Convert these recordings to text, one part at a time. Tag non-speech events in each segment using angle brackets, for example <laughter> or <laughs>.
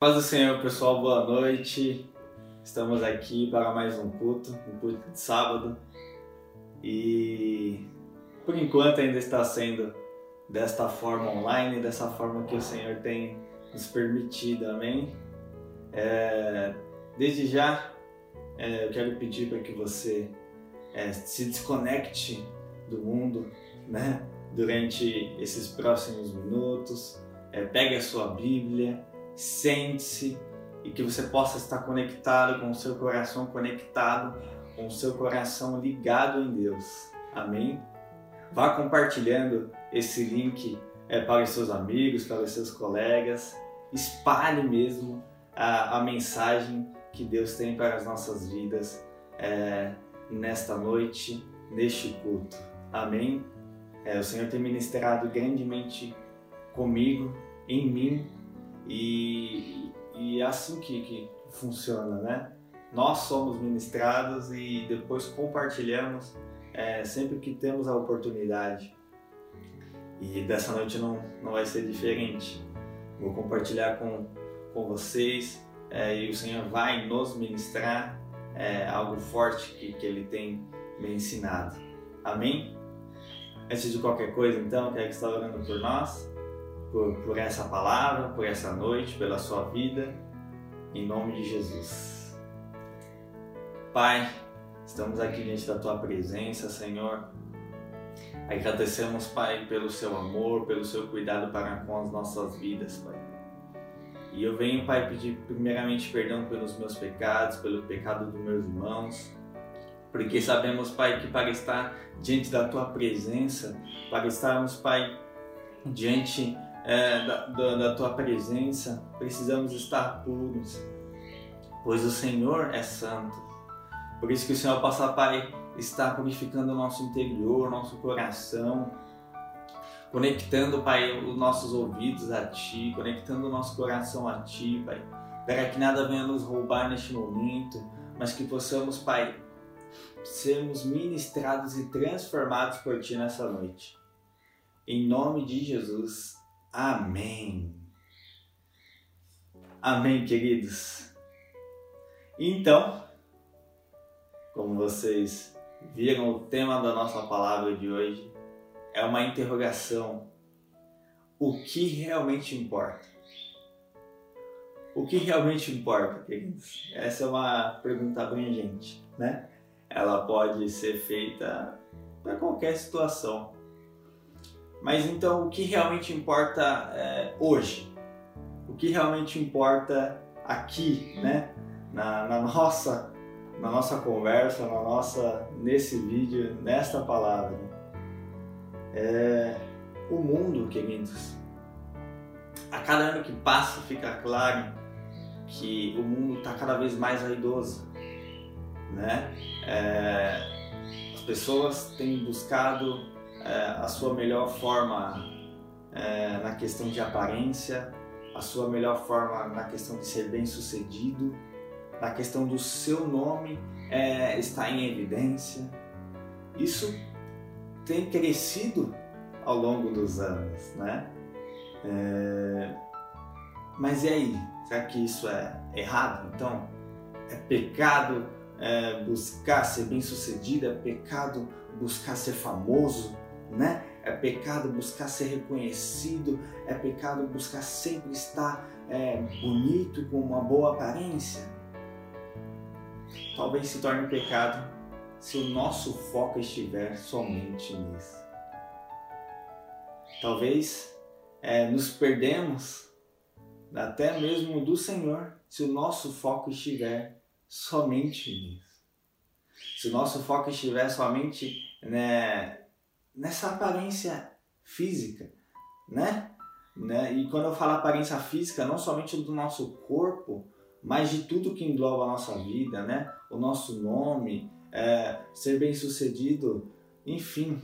Paz do Senhor, pessoal, boa noite. Estamos aqui para mais um culto, um culto de sábado. E por enquanto ainda está sendo desta forma online, dessa forma que o Senhor tem nos permitido, amém? É, desde já, é, eu quero pedir para que você é, se desconecte do mundo, né? Durante esses próximos minutos, é, pegue a sua Bíblia, sente-se e que você possa estar conectado com o seu coração conectado, com o seu coração ligado em Deus. Amém? Vá compartilhando esse link é, para os seus amigos, para os seus colegas. Espalhe mesmo a, a mensagem que Deus tem para as nossas vidas é, nesta noite, neste culto. Amém? É, o Senhor tem ministrado grandemente comigo, em mim, e, e é assim que, que funciona, né? Nós somos ministrados e depois compartilhamos é, sempre que temos a oportunidade. E dessa noite não, não vai ser diferente. Vou compartilhar com, com vocês é, e o Senhor vai nos ministrar é, algo forte que, que Ele tem me ensinado. Amém? Antes de qualquer coisa, então, quero estar orando por nós, por, por essa palavra, por essa noite, pela sua vida, em nome de Jesus. Pai, estamos aqui diante da tua presença, Senhor. Agradecemos, Pai, pelo seu amor, pelo seu cuidado para com as nossas vidas, Pai. E eu venho, Pai, pedir primeiramente perdão pelos meus pecados, pelo pecado dos meus irmãos, porque sabemos, Pai, que para estar diante da Tua presença, para estarmos, Pai, diante é, da, da, da Tua presença, precisamos estar puros, pois o Senhor é santo. Por isso que o Senhor possa, Pai, estar purificando o nosso interior, nosso coração, conectando, Pai, os nossos ouvidos a Ti, conectando o nosso coração a Ti, Pai, para que nada venha nos roubar neste momento, mas que possamos, Pai, sermos ministrados e transformados por Ti nessa noite. Em nome de Jesus, amém. Amém, queridos. Então, como vocês viram, o tema da nossa palavra de hoje é uma interrogação. O que realmente importa? O que realmente importa, queridos? Essa é uma pergunta abrangente, né? Ela pode ser feita para qualquer situação. Mas então, o que realmente importa é, hoje? O que realmente importa aqui, né? Na, na, nossa, na nossa conversa, na nossa, nesse vídeo, nesta palavra. É, o mundo, queridos, a cada ano que passa fica claro que o mundo está cada vez mais vaidoso, né? É, as pessoas têm buscado a sua melhor forma é, na questão de aparência, a sua melhor forma na questão de ser bem sucedido, na questão do seu nome é, estar em evidência. Isso tem crescido ao longo dos anos, né? É... Mas e aí? Será que isso é errado? Então, é pecado é, buscar ser bem sucedido? É pecado buscar ser famoso? Né? É pecado buscar ser reconhecido? É pecado buscar sempre estar é, bonito, com uma boa aparência? Talvez se torne pecado se o nosso foco estiver somente nisso. Talvez é, nos perdemos até mesmo do Senhor se o nosso foco estiver somente nisso. Se o nosso foco estiver somente né, nessa aparência física, né? né? E quando eu falo aparência física, não somente do nosso corpo, mas de tudo que engloba a nossa vida, né? O nosso nome, é, ser bem sucedido, enfim.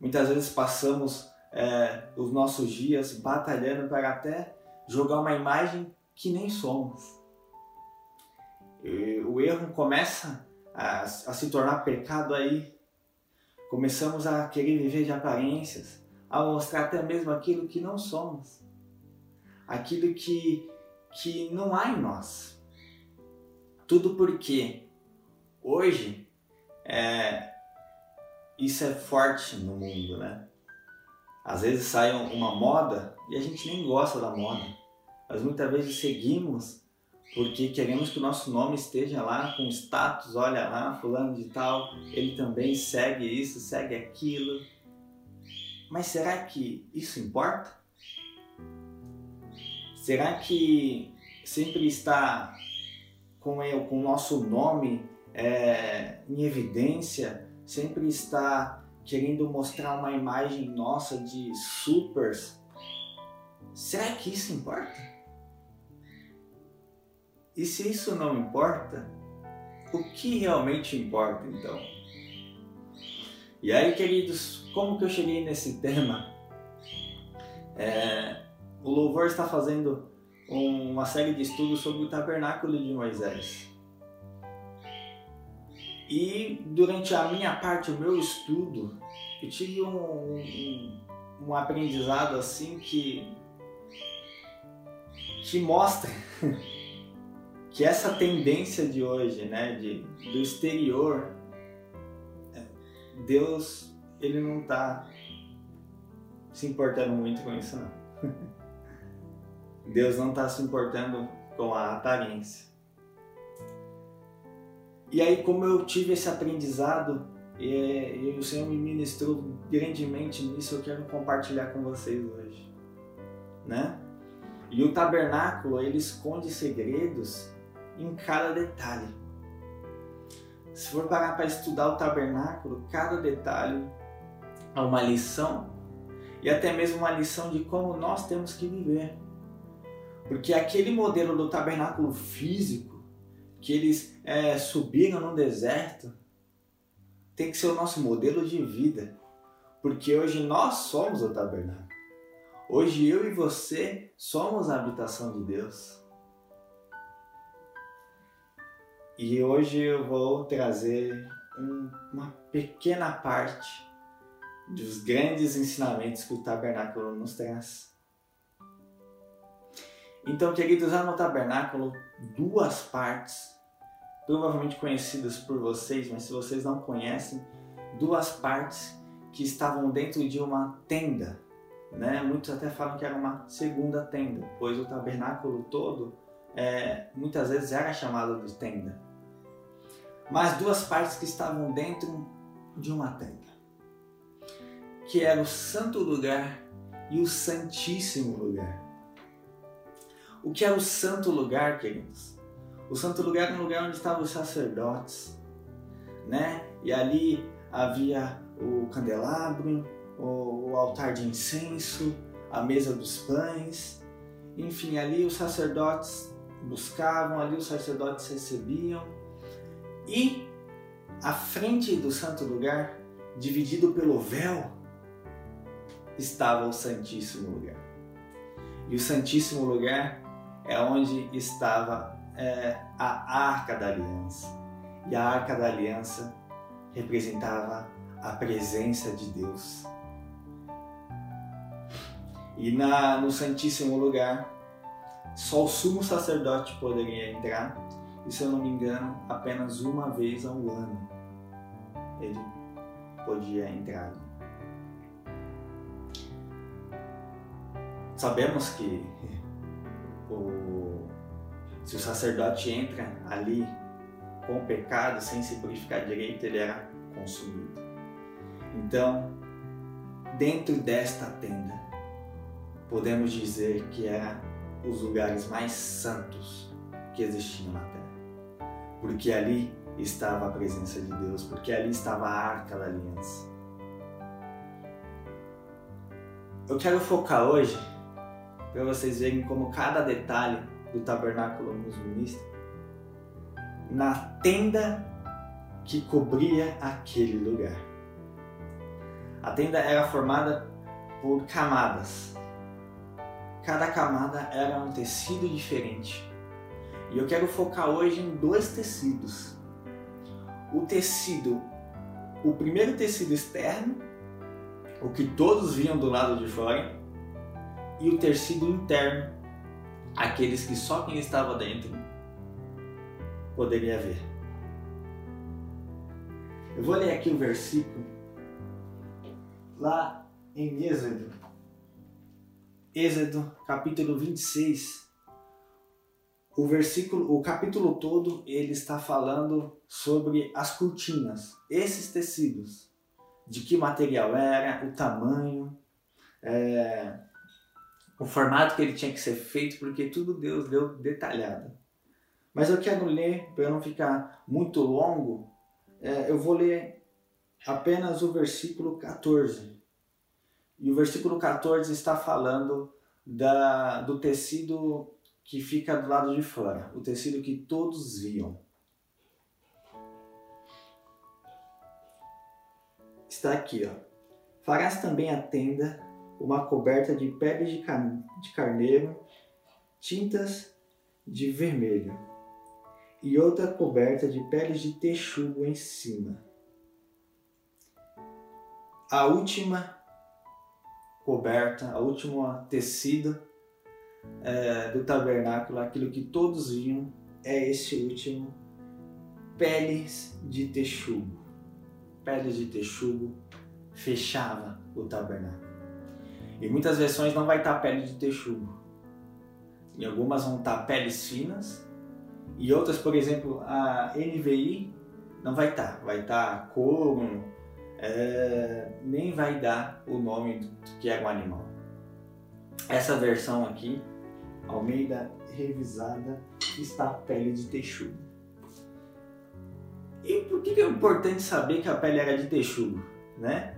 Muitas vezes passamos é, os nossos dias batalhando para até jogar uma imagem que nem somos. E o erro começa a, a se tornar pecado aí. Começamos a querer viver de aparências, a mostrar até mesmo aquilo que não somos, aquilo que, que não há em nós. Tudo porque hoje é, isso é forte no mundo, né? Às vezes sai uma moda e a gente nem gosta da moda, mas muitas vezes seguimos porque queremos que o nosso nome esteja lá com status, olha lá, fulano de tal, ele também segue isso, segue aquilo. Mas será que isso importa? Será que sempre está com, com o nosso nome é, em evidência, sempre está querendo mostrar uma imagem nossa de supers? Será que isso importa? E se isso não importa, o que realmente importa então? E aí, queridos, como que eu cheguei nesse tema? É, o Louvor está fazendo uma série de estudos sobre o tabernáculo de Moisés. E durante a minha parte, o meu estudo, eu tive um, um, um aprendizado assim que, que mostra <laughs> que essa tendência de hoje, né, de, do exterior, é, Deus, ele não está se importando muito com isso, não. <laughs> Deus não está se importando com a aparência. E aí, como eu tive esse aprendizado e, e o Senhor me ministrou grandemente nisso, eu quero compartilhar com vocês hoje, né? E o tabernáculo, ele esconde segredos em cada detalhe. Se for parar para estudar o tabernáculo, cada detalhe é uma lição e até mesmo uma lição de como nós temos que viver. Porque aquele modelo do tabernáculo físico que eles é, subiram no deserto tem que ser o nosso modelo de vida. Porque hoje nós somos o tabernáculo. Hoje eu e você somos a habitação de Deus. E hoje eu vou trazer um, uma pequena parte dos grandes ensinamentos que o tabernáculo nos traz. Então, queridos, há no tabernáculo duas partes, provavelmente conhecidas por vocês, mas se vocês não conhecem, duas partes que estavam dentro de uma tenda. Né? Muitos até falam que era uma segunda tenda, pois o tabernáculo todo é, muitas vezes era chamado de tenda mas duas partes que estavam dentro de uma tenda, que era o santo lugar e o santíssimo lugar. O que era o santo lugar, queridos? O santo lugar era um lugar onde estavam os sacerdotes, né? E ali havia o candelabro, o altar de incenso, a mesa dos pães, enfim, ali os sacerdotes buscavam, ali os sacerdotes recebiam e à frente do santo lugar, dividido pelo véu, estava o Santíssimo Lugar. E o Santíssimo Lugar é onde estava é, a Arca da Aliança. E a Arca da Aliança representava a presença de Deus. E na, no Santíssimo Lugar, só o sumo sacerdote poderia entrar e se eu não me engano, apenas uma vez ao ano ele podia entrar. Sabemos que o, se o sacerdote entra ali com o pecado, sem se purificar direito, ele era consumido. Então, dentro desta tenda, podemos dizer que era os lugares mais santos que existiam na terra porque ali estava a presença de Deus, porque ali estava a arca da aliança. Eu quero focar hoje para vocês verem como cada detalhe do tabernáculo ministra na tenda que cobria aquele lugar. A tenda era formada por camadas. Cada camada era um tecido diferente e eu quero focar hoje em dois tecidos. O tecido, o primeiro tecido externo, o que todos viam do lado de fora, e o tecido interno, aqueles que só quem estava dentro poderia ver. Eu vou ler aqui o versículo lá em Êxodo. Êxodo, capítulo 26. O versículo, o capítulo todo, ele está falando sobre as cortinas, esses tecidos, de que material era, o tamanho, é, o formato que ele tinha que ser feito, porque tudo Deus deu detalhado. Mas eu quero ler, para não ficar muito longo, é, eu vou ler apenas o versículo 14. E o versículo 14 está falando da, do tecido que fica do lado de fora, o tecido que todos viam. Está aqui, ó. Farás também a tenda uma coberta de peles de, de carneiro, tintas de vermelho, e outra coberta de peles de texugo em cima. A última coberta, a última tecido é, do tabernáculo, aquilo que todos viam, é esse último, peles de texugo. Peles de texugo fechava o tabernáculo. Em muitas versões não vai estar pele de texugo. Em algumas vão estar peles finas. E outras, por exemplo, a NVI não vai estar. Vai estar couro, é, nem vai dar o nome que é o animal. Essa versão aqui, Almeida revisada, está pele de texugo. E por que é importante saber que a pele era de texugo? Né?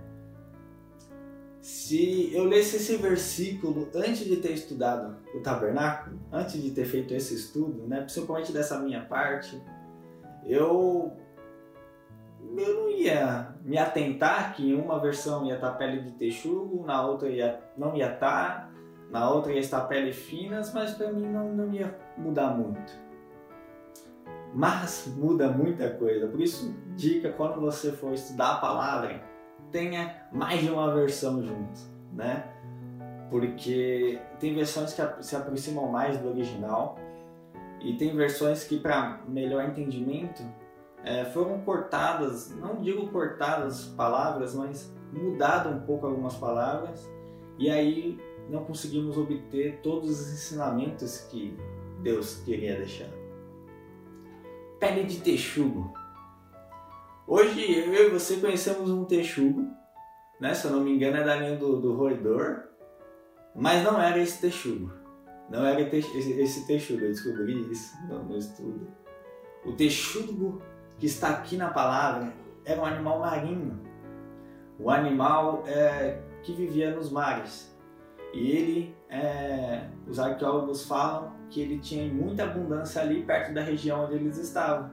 Se eu lesse esse versículo antes de ter estudado o tabernáculo, antes de ter feito esse estudo, né, principalmente dessa minha parte, eu, eu não ia me atentar que em uma versão ia estar pele de texugo, na outra ia, não ia estar, na outra ia estar pele finas, mas para mim não, não ia mudar muito. Mas muda muita coisa, por isso dica quando você for estudar a palavra, tenha mais de uma versão junto, né? Porque tem versões que se aproximam mais do original e tem versões que, para melhor entendimento, é, foram cortadas, não digo cortadas palavras, mas mudado um pouco algumas palavras e aí não conseguimos obter todos os ensinamentos que Deus queria deixar. Pele de texugo. Hoje eu e você conhecemos um texugo, né? Se eu não me engano é da linha do, do roedor, mas não era esse texugo. Não era esse texugo, eu descobri isso no, estudo. O texugo que está aqui na palavra era um animal marinho, o um animal é, que vivia nos mares. E ele, é, os arqueólogos falam que ele tinha muita abundância ali perto da região onde eles estavam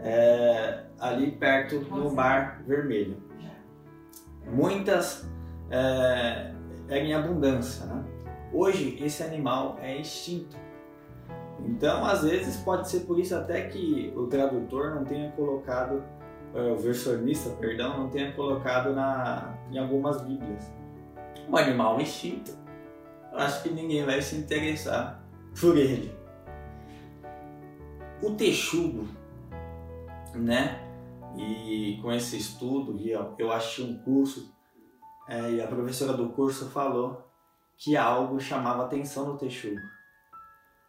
é, ali perto do Mar Vermelho. Muitas é, em abundância. Né? Hoje esse animal é extinto. Então, às vezes, pode ser por isso até que o tradutor não tenha colocado, é, o versionista, perdão, não tenha colocado na, em algumas bíblias. Um animal extinto, acho que ninguém vai se interessar por ele. O texugo né? E com esse estudo, eu achei um curso é, e a professora do curso falou que algo chamava atenção no texugo.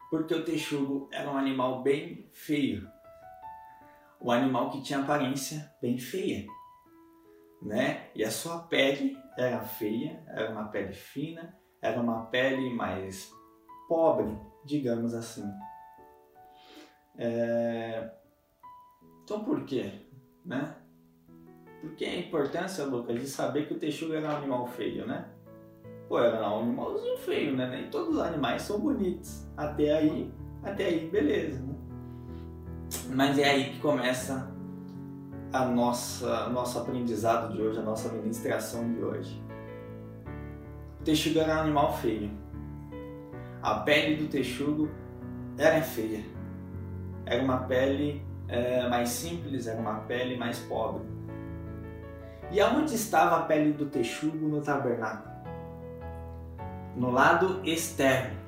Porque o texugo era um animal bem feio. Um animal que tinha aparência bem feia. Né? E a sua pele era feia, era uma pele fina, era uma pele mais pobre, digamos assim. É... Então por quê? Né? Por que a importância, Lucas, de saber que o texugo era um animal feio, né? Pô, era um animalzinho feio, né? Nem todos os animais são bonitos. Até aí, até aí, beleza, né? Mas é aí que começa a nossa nosso aprendizado de hoje, a nossa ministração de hoje. O texugo era um animal feio. A pele do texugo era feia. Era uma pele é, mais simples, era uma pele mais pobre. E aonde estava a pele do texugo no tabernáculo? No lado externo.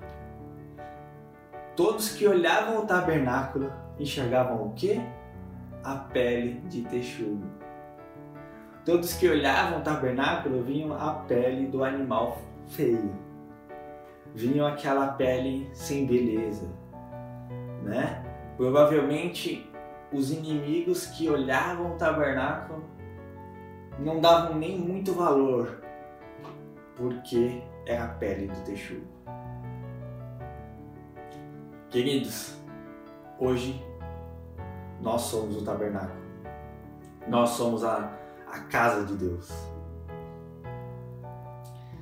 Todos que olhavam o tabernáculo enxergavam o quê? A pele de texugo. Todos que olhavam o tabernáculo viam a pele do animal feio. Vinham aquela pele sem beleza, né? Provavelmente os inimigos que olhavam o tabernáculo não davam nem muito valor, porque é a pele do texugo. Queridos, hoje nós somos o tabernáculo. Nós somos a, a casa de Deus.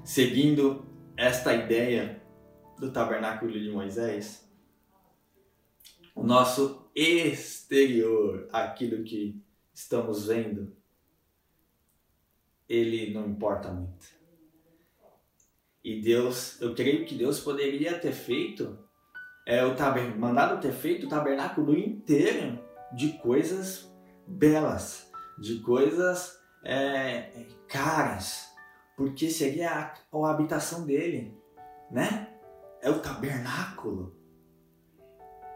Seguindo esta ideia do tabernáculo de Moisés, o nosso exterior, aquilo que estamos vendo, ele não importa muito. E Deus, eu creio que Deus poderia ter feito, é, o taber, mandado ter feito o tabernáculo inteiro de coisas belas, de coisas é, caras, porque seria a, a habitação dele, né? É o tabernáculo.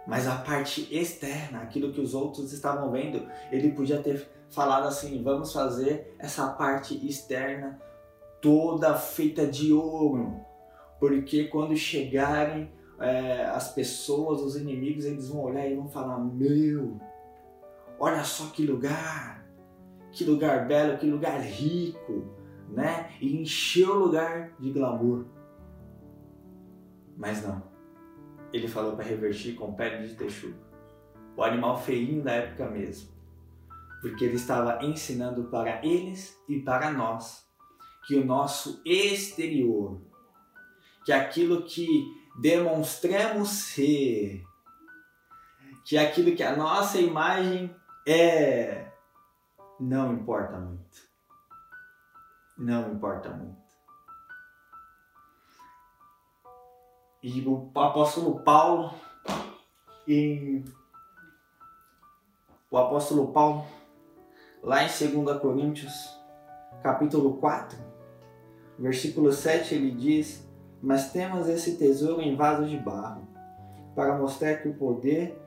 Mas a parte externa, aquilo que os outros estavam vendo, ele podia ter falado assim: vamos fazer essa parte externa toda feita de ouro, porque quando chegarem é, as pessoas, os inimigos, eles vão olhar e vão falar: Meu, olha só que lugar, que lugar belo, que lugar rico, né? E encheu o lugar de glamour. Mas não ele falou para revertir com pele de texugo. O animal feinho da época mesmo. Porque ele estava ensinando para eles e para nós que o nosso exterior, que aquilo que demonstramos ser, que aquilo que a nossa imagem é, não importa muito. Não importa muito. E o apóstolo Paulo, em, o apóstolo Paulo, lá em 2 Coríntios, capítulo 4, versículo 7, ele diz: Mas temos esse tesouro em vaso de barro, para mostrar que o poder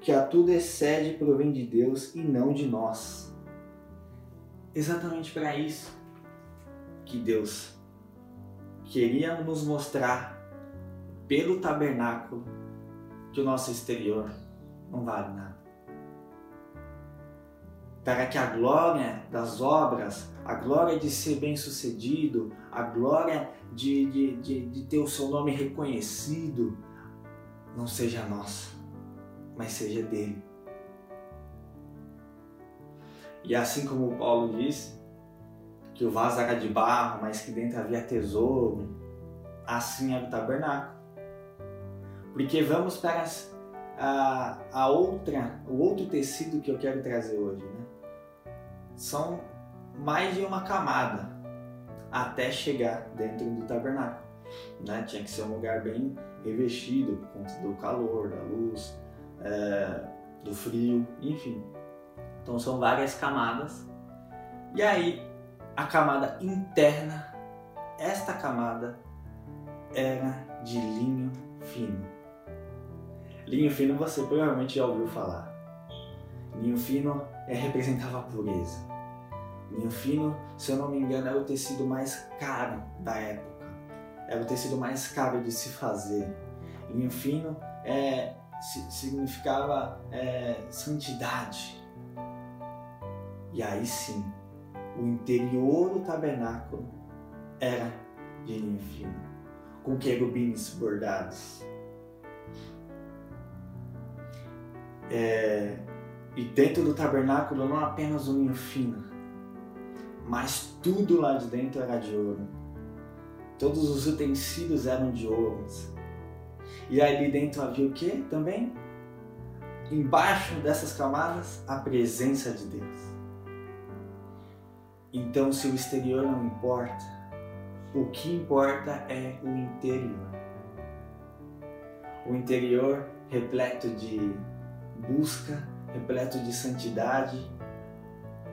que a tudo excede provém de Deus e não de nós. Exatamente para isso que Deus queria nos mostrar pelo tabernáculo que o nosso exterior não vale nada. Para que a glória das obras, a glória de ser bem sucedido, a glória de, de, de, de ter o seu nome reconhecido, não seja nossa, mas seja dele. E assim como Paulo disse, que o vaso era de barro, mas que dentro havia tesouro, assim era o tabernáculo. Porque vamos para a, a outra, o outro tecido que eu quero trazer hoje, né? São mais de uma camada até chegar dentro do tabernáculo. Né? Tinha que ser um lugar bem revestido por conta do calor, da luz, é, do frio, enfim. Então são várias camadas. E aí a camada interna, esta camada era de linho fino. Linho fino você provavelmente já ouviu falar. Linho fino é, representava a pureza. Linho fino, se eu não me engano, era o tecido mais caro da época. Era o tecido mais caro de se fazer. Linho fino é, significava é, santidade. E aí sim, o interior do tabernáculo era de linho fino, com querubins bordados. É, e dentro do tabernáculo não apenas o linho fino, mas tudo lá de dentro era de ouro. Todos os utensílios eram de ouro. E ali dentro havia o que também? Embaixo dessas camadas, a presença de Deus. Então, se o exterior não importa, o que importa é o interior. O interior repleto de busca, repleto de santidade,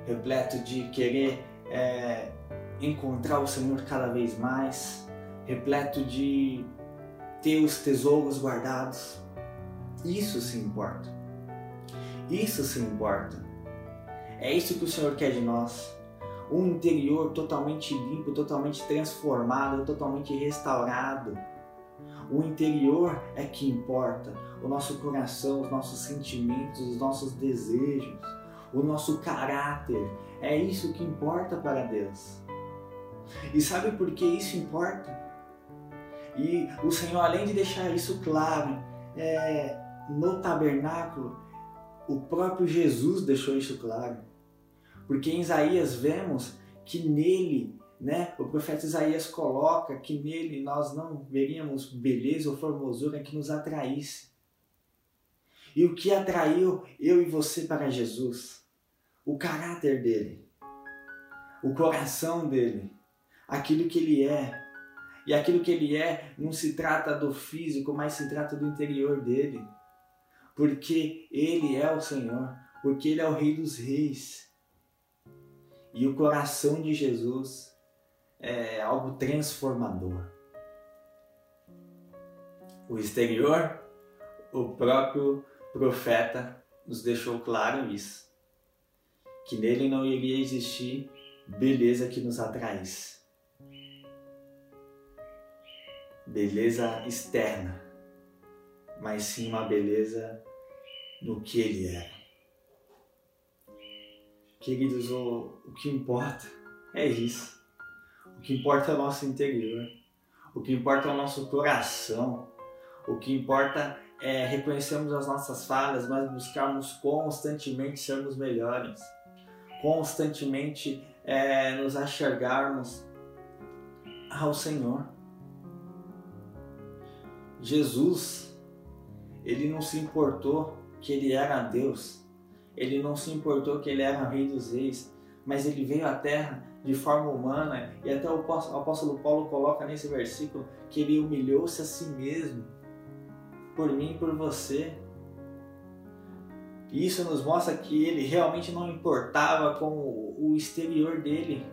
repleto de querer é, encontrar o Senhor cada vez mais, repleto de ter os tesouros guardados. Isso se importa. Isso se importa. É isso que o Senhor quer de nós. Um interior totalmente limpo, totalmente transformado, totalmente restaurado. O interior é que importa. O nosso coração, os nossos sentimentos, os nossos desejos, o nosso caráter. É isso que importa para Deus. E sabe por que isso importa? E o Senhor, além de deixar isso claro é, no tabernáculo, o próprio Jesus deixou isso claro. Porque em Isaías vemos que nele, né, o profeta Isaías coloca que nele nós não veríamos beleza ou formosura que nos atraísse. E o que atraiu eu e você para Jesus? O caráter dele, o coração dele, aquilo que ele é. E aquilo que ele é não se trata do físico, mas se trata do interior dele. Porque ele é o Senhor, porque ele é o Rei dos Reis. E o coração de Jesus é algo transformador. O exterior, o próprio profeta nos deixou claro isso. Que nele não iria existir beleza que nos atraísse. Beleza externa, mas sim uma beleza no que ele era. Queridos, o, o que importa é isso. O que importa é o nosso interior. O que importa é o nosso coração. O que importa é reconhecermos as nossas falhas, mas buscarmos constantemente sermos melhores. Constantemente é, nos enxergarmos ao Senhor. Jesus, ele não se importou que ele era Deus, ele não se importou que ele era Rei dos Reis, mas ele veio à Terra de forma humana e até o apóstolo Paulo coloca nesse versículo que ele humilhou-se a si mesmo por mim e por você. E isso nos mostra que ele realmente não importava com o exterior dele.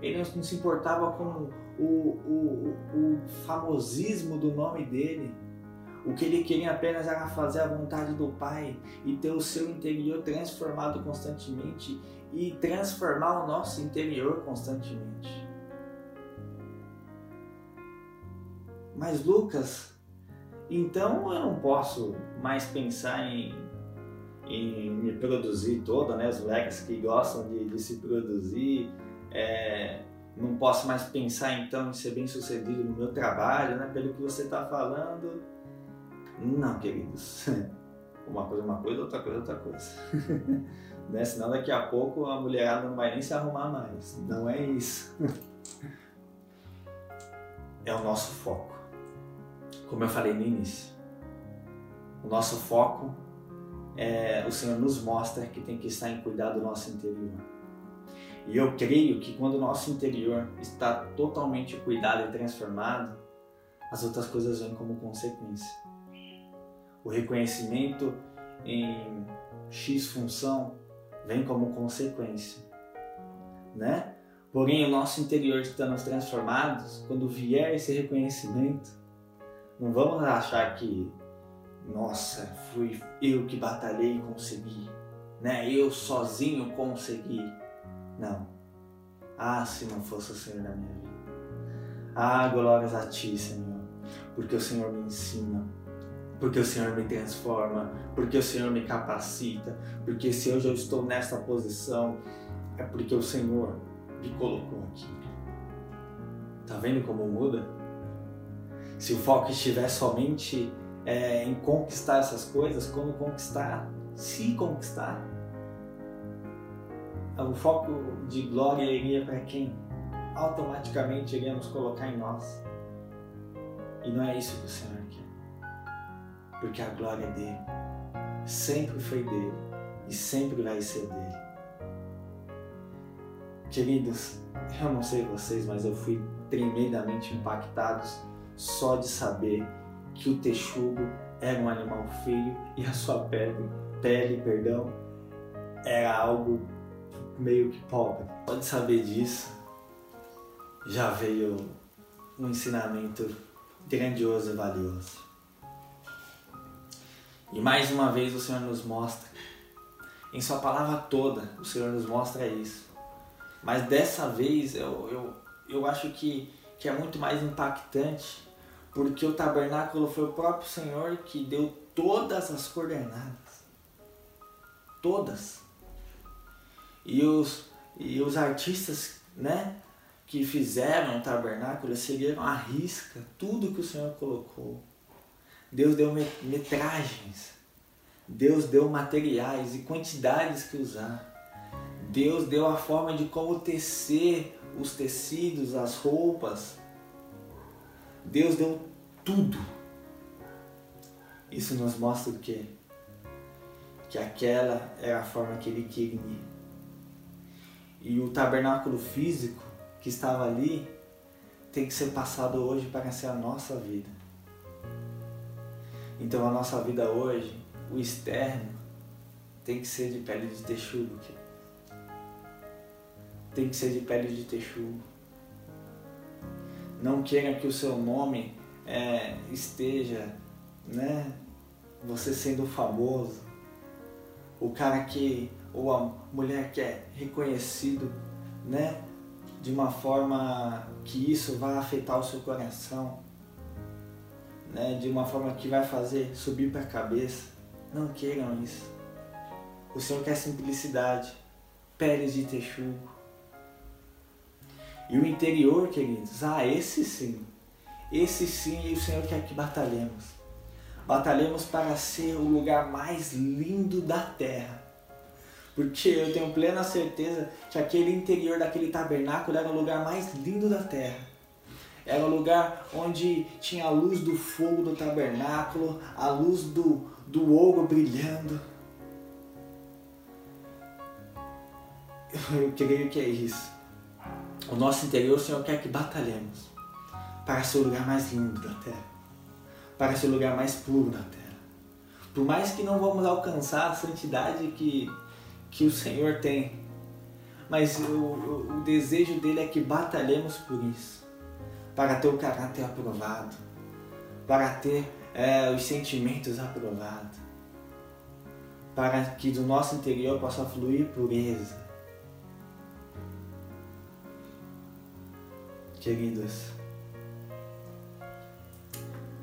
Ele não se importava com o, o, o famosismo do nome dele. O que ele queria apenas era fazer a vontade do Pai e ter o seu interior transformado constantemente e transformar o nosso interior constantemente. Mas Lucas, então eu não posso mais pensar em em me produzir toda, né? Os moleques que gostam de, de se produzir, é, não posso mais pensar então em ser bem sucedido no meu trabalho, né? Pelo que você está falando. Não, queridos. <laughs> Uma coisa é uma coisa, outra coisa é outra coisa. <laughs> né? Senão daqui a pouco a mulherada não vai nem se arrumar mais. Não é isso. <laughs> é o nosso foco. Como eu falei no início. O nosso foco é, o Senhor nos mostra que tem que estar em cuidar do nosso interior. E eu creio que quando o nosso interior está totalmente cuidado e transformado, as outras coisas vêm como consequência. O reconhecimento em X função vem como consequência, né? Porém, o nosso interior estando transformados, quando vier esse reconhecimento, não vamos achar que nossa, fui eu que batalhei e consegui, né? Eu sozinho consegui. Não. Ah, se não fosse o Senhor na minha vida. Ah, glórias a Ti, Senhor, porque o Senhor me ensina, porque o Senhor me transforma, porque o Senhor me capacita, porque se hoje eu estou nesta posição, é porque o Senhor me colocou aqui. Tá vendo como muda? Se o foco estiver somente é, em conquistar essas coisas, como conquistar, se conquistar. O foco de glória iria para quem? Automaticamente iríamos colocar em nós. E não é isso que o Senhor quer. Porque a glória é dele. Sempre foi dele. E sempre vai ser dele. Queridos, eu não sei vocês, mas eu fui tremendamente impactados só de saber que o texugo era um animal feio e a sua pele, pele, perdão, era algo meio que pobre. Pode saber disso. Já veio um ensinamento grandioso e valioso. E mais uma vez o Senhor nos mostra, em Sua palavra toda, o Senhor nos mostra isso. Mas dessa vez eu, eu, eu acho que, que é muito mais impactante, porque o tabernáculo foi o próprio Senhor que deu todas as coordenadas. Todas. E os, e os artistas, né, que fizeram o tabernáculo seguiram a risca tudo que o Senhor colocou. Deus deu metragens. Deus deu materiais e quantidades que usar. Deus deu a forma de como tecer os tecidos, as roupas. Deus deu tudo. Isso nos mostra o quê? Que aquela era a forma que ele queria. E o tabernáculo físico que estava ali tem que ser passado hoje para ser a nossa vida. Então a nossa vida hoje, o externo, tem que ser de pele de texugo. Tem que ser de pele de texugo. Não queira que o seu nome é, esteja, né? Você sendo famoso. O cara que, ou a mulher que é reconhecido, né? de uma forma que isso vai afetar o seu coração, né? de uma forma que vai fazer subir para a cabeça. Não queiram isso. O Senhor quer simplicidade, peles de texugo. E o interior, queridos, ah, esse sim, esse sim o Senhor quer que batalhemos. Batalhemos para ser o lugar mais lindo da terra porque eu tenho plena certeza que aquele interior daquele tabernáculo era o lugar mais lindo da terra. Era o lugar onde tinha a luz do fogo do tabernáculo, a luz do, do ouro brilhando. Eu creio que é isso. O nosso interior, o Senhor quer que batalhemos para ser o lugar mais lindo da terra, para ser o lugar mais puro da terra. Por mais que não vamos alcançar a santidade que que o Senhor tem. Mas o, o, o desejo dele é que batalhemos por isso, para ter o caráter aprovado, para ter é, os sentimentos aprovados, para que do nosso interior possa fluir pureza. Queridos,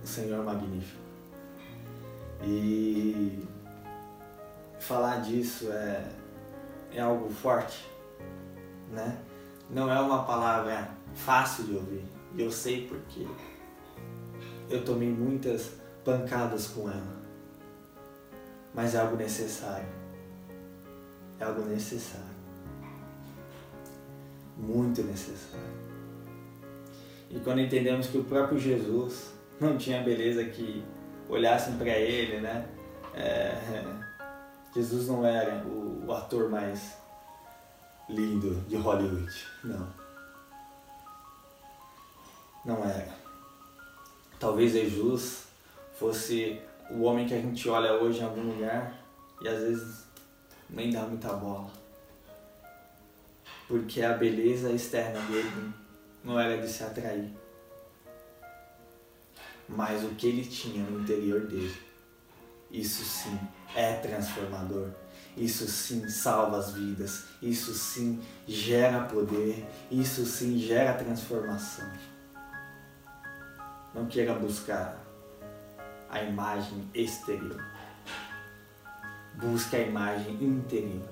o Senhor é magnífico. E falar disso é é algo forte, né? Não é uma palavra fácil de ouvir. Eu sei porque eu tomei muitas pancadas com ela. Mas é algo necessário. É algo necessário. Muito necessário. E quando entendemos que o próprio Jesus não tinha beleza que olhassem para ele, né? É, Jesus não era o, o ator mais lindo de Hollywood. Não. Não era. Talvez Jesus fosse o homem que a gente olha hoje em algum lugar e às vezes nem dá muita bola. Porque a beleza externa dele não era de se atrair. Mas o que ele tinha no interior dele, isso sim é transformador. Isso sim salva as vidas. Isso sim gera poder. Isso sim gera transformação. Não queira buscar a imagem exterior. Busque a imagem interior.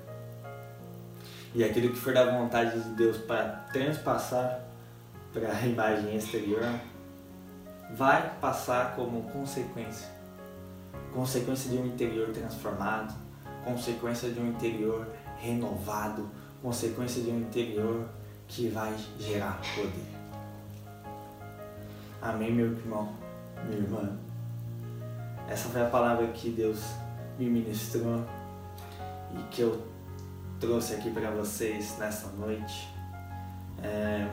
E aquilo que for da vontade de Deus para transpassar para a imagem exterior vai passar como consequência consequência de um interior transformado, consequência de um interior renovado, consequência de um interior que vai gerar poder. Amém, meu irmão, minha irmã. Essa foi a palavra que Deus me ministrou e que eu trouxe aqui para vocês nessa noite. É,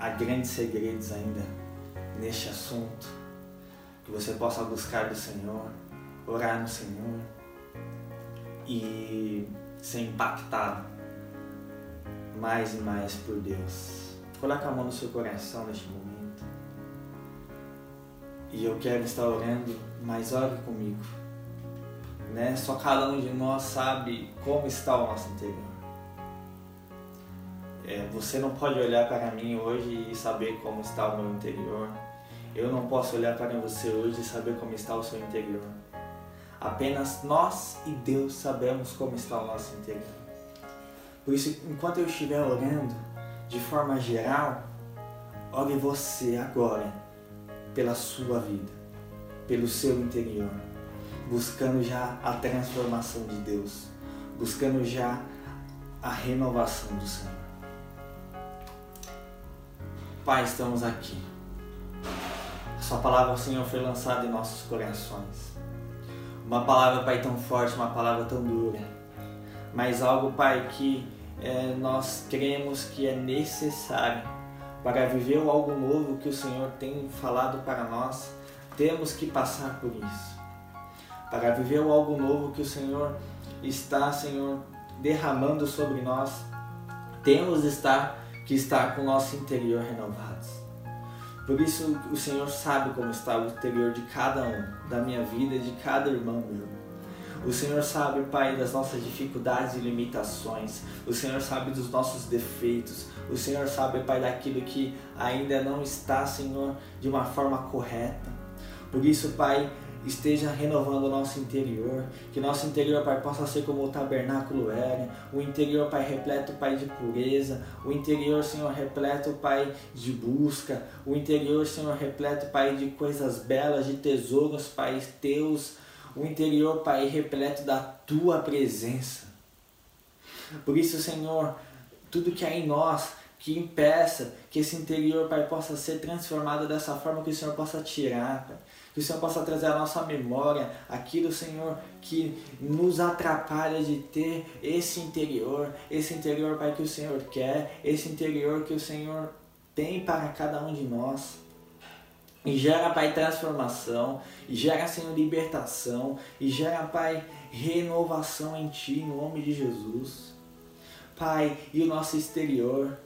há grandes segredos ainda neste assunto que você possa buscar do Senhor orar no Senhor e ser impactado mais e mais por Deus. Coloque a mão no seu coração neste momento. E eu quero estar orando, mas ore comigo. Né? Só cada um de nós sabe como está o nosso interior. É, você não pode olhar para mim hoje e saber como está o meu interior. Eu não posso olhar para você hoje e saber como está o seu interior. Apenas nós e Deus sabemos como está o nosso interior. Por isso, enquanto eu estiver orando, de forma geral, ore você agora pela sua vida, pelo seu interior, buscando já a transformação de Deus, buscando já a renovação do Senhor. Pai, estamos aqui. Sua palavra, Senhor, foi lançada em nossos corações. Uma palavra, Pai, tão forte, uma palavra tão dura, mas algo, Pai, que é, nós cremos que é necessário para viver algo novo que o Senhor tem falado para nós, temos que passar por isso. Para viver algo novo que o Senhor está, Senhor, derramando sobre nós, temos estar, que estar com o nosso interior renovados. Por isso o Senhor sabe como está o interior de cada um, da minha vida, de cada irmão meu. O Senhor sabe, Pai, das nossas dificuldades e limitações. O Senhor sabe dos nossos defeitos. O Senhor sabe, Pai, daquilo que ainda não está, Senhor, de uma forma correta. Por isso, Pai, esteja renovando o nosso interior, que nosso interior, Pai, possa ser como o tabernáculo era, o interior, Pai, repleto, Pai, de pureza, o interior, Senhor, repleto, Pai, de busca, o interior, Senhor, repleto, Pai, de coisas belas, de tesouros, Pai, teus, o interior, Pai, repleto da tua presença. Por isso, Senhor, tudo que há em nós que impeça que esse interior, Pai, possa ser transformado dessa forma que o Senhor possa tirar, Pai. Que o Senhor possa trazer à nossa memória aquilo, Senhor, que nos atrapalha de ter esse interior, esse interior, Pai, que o Senhor quer, esse interior que o Senhor tem para cada um de nós. E gera, Pai, transformação, e gera, Senhor, libertação, e gera, Pai, renovação em Ti, no nome de Jesus. Pai, e o nosso exterior.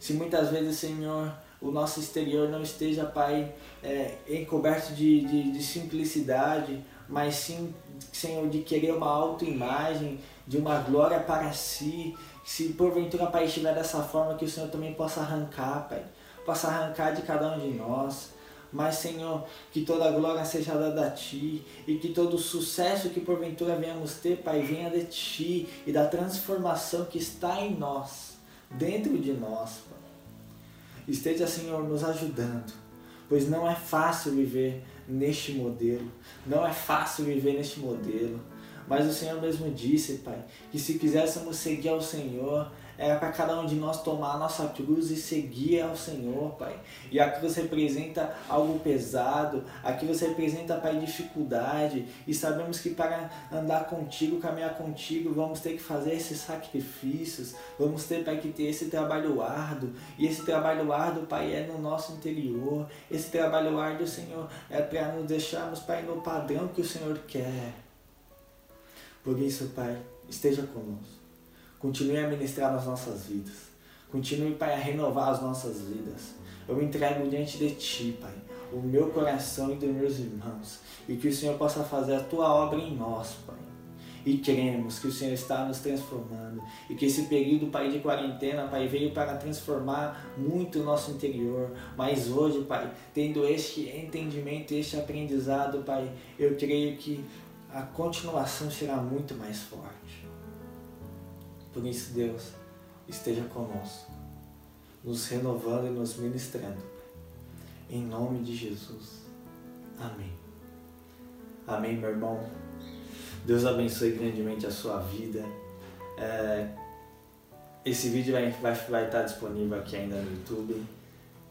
Se muitas vezes, Senhor, o nosso exterior não esteja, Pai, é, encoberto de, de, de simplicidade, mas sim, Senhor, de querer uma autoimagem, de uma glória para si. Se porventura, Pai, estiver dessa forma, que o Senhor também possa arrancar, Pai, possa arrancar de cada um de nós. Mas, Senhor, que toda glória seja dada a Ti e que todo o sucesso que porventura venhamos ter, Pai, venha de Ti e da transformação que está em nós, dentro de nós. Esteja, Senhor, nos ajudando, pois não é fácil viver neste modelo, não é fácil viver neste modelo. Mas o Senhor mesmo disse, Pai, que se quiséssemos seguir ao Senhor, era para cada um de nós tomar a nossa cruz e seguir ao Senhor, Pai. E a cruz representa algo pesado, a cruz representa, Pai, dificuldade. E sabemos que para andar contigo, caminhar contigo, vamos ter que fazer esses sacrifícios, vamos ter, Pai, que ter esse trabalho árduo. E esse trabalho árduo, Pai, é no nosso interior. Esse trabalho árduo, Senhor, é para nos deixarmos, Pai, no padrão que o Senhor quer. Por isso, Pai, esteja conosco. Continue a ministrar nas nossas vidas. Continue, Pai, a renovar as nossas vidas. Eu entrego diante de Ti, Pai, o meu coração e dos meus irmãos. E que o Senhor possa fazer a Tua obra em nós, Pai. E cremos que o Senhor está nos transformando. E que esse período, Pai, de quarentena, Pai, veio para transformar muito o nosso interior. Mas hoje, Pai, tendo este entendimento, este aprendizado, Pai, eu creio que a continuação será muito mais forte. Por isso, Deus, esteja conosco, nos renovando e nos ministrando. Em nome de Jesus. Amém. Amém, meu irmão. Deus abençoe grandemente a sua vida. É, esse vídeo vai, vai, vai estar disponível aqui ainda no YouTube,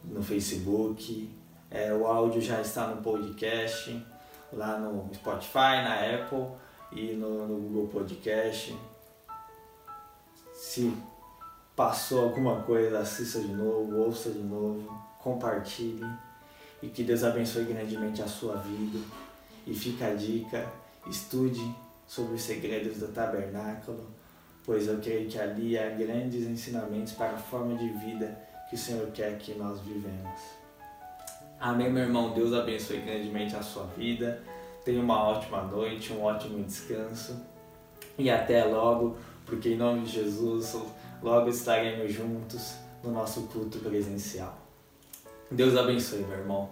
no Facebook. É, o áudio já está no podcast, lá no Spotify, na Apple e no, no Google Podcast se passou alguma coisa, assista de novo, ouça de novo, compartilhe e que Deus abençoe grandemente a sua vida. E fica a dica, estude sobre os segredos do tabernáculo, pois eu creio que ali há grandes ensinamentos para a forma de vida que o Senhor quer que nós vivemos. Amém, meu irmão. Deus abençoe grandemente a sua vida. Tenha uma ótima noite, um ótimo descanso. E até logo, porque em nome de Jesus, logo estaremos juntos no nosso culto presencial. Deus abençoe, meu irmão.